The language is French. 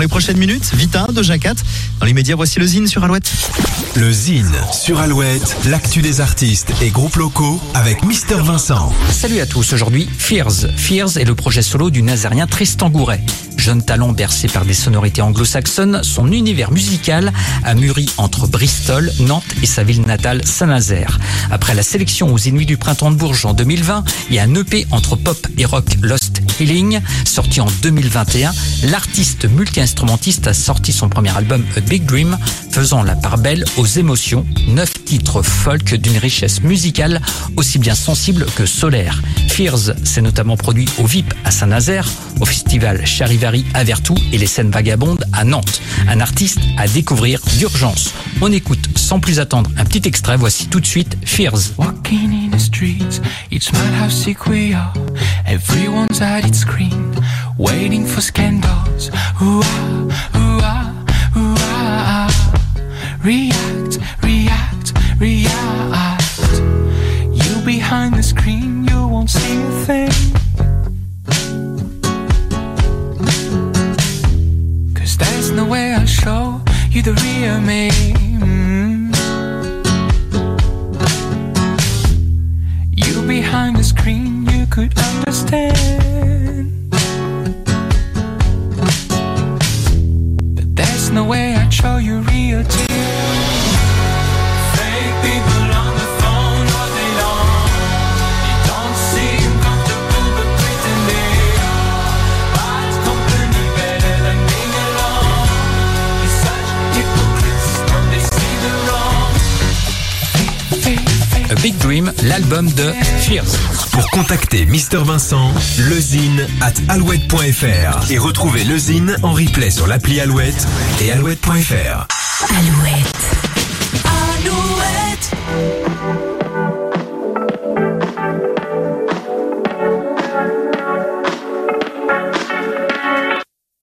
les prochaines minutes, Vita de Jacat. Dans les médias, voici le Zine sur Alouette. Le Zine sur Alouette, l'actu des artistes et groupes locaux avec Mister Vincent. Salut à tous, aujourd'hui Fears. Fears est le projet solo du Nazarien Tristan Gouret. Jeune talent bercé par des sonorités anglo-saxonnes, son univers musical a mûri entre Bristol, Nantes et sa ville natale Saint-Nazaire. Après la sélection aux Inuits du Printemps de Bourges en 2020 et un EP entre pop et rock Lost Healing, sorti en 2021, l'artiste multi-instrumentiste a sorti son premier album A Big Dream, faisant la part belle aux émotions, neuf titres folk d'une richesse musicale aussi bien sensible que solaire. Fears s'est notamment produit au VIP à Saint-Nazaire, au festival Charivari à Vertou et les scènes vagabondes à Nantes. Un artiste à découvrir d'urgence. On écoute sans plus attendre un petit extrait, voici tout de suite Fears. Streets, it's how. Everyone's at its screen, waiting for scandals. Ooh, ah, ooh, ah, ooh, ah. React, react, react. You behind the screen, you won't see a thing. Cause there's no way I'll show you the real me. Mm. You behind the screen, you could understand. Big Dream, l'album de Fears. Pour contacter Mr Vincent, lezine at alouette.fr et retrouver lezine en replay sur l'appli Alouette et alouette.fr. Alouette. Alouette.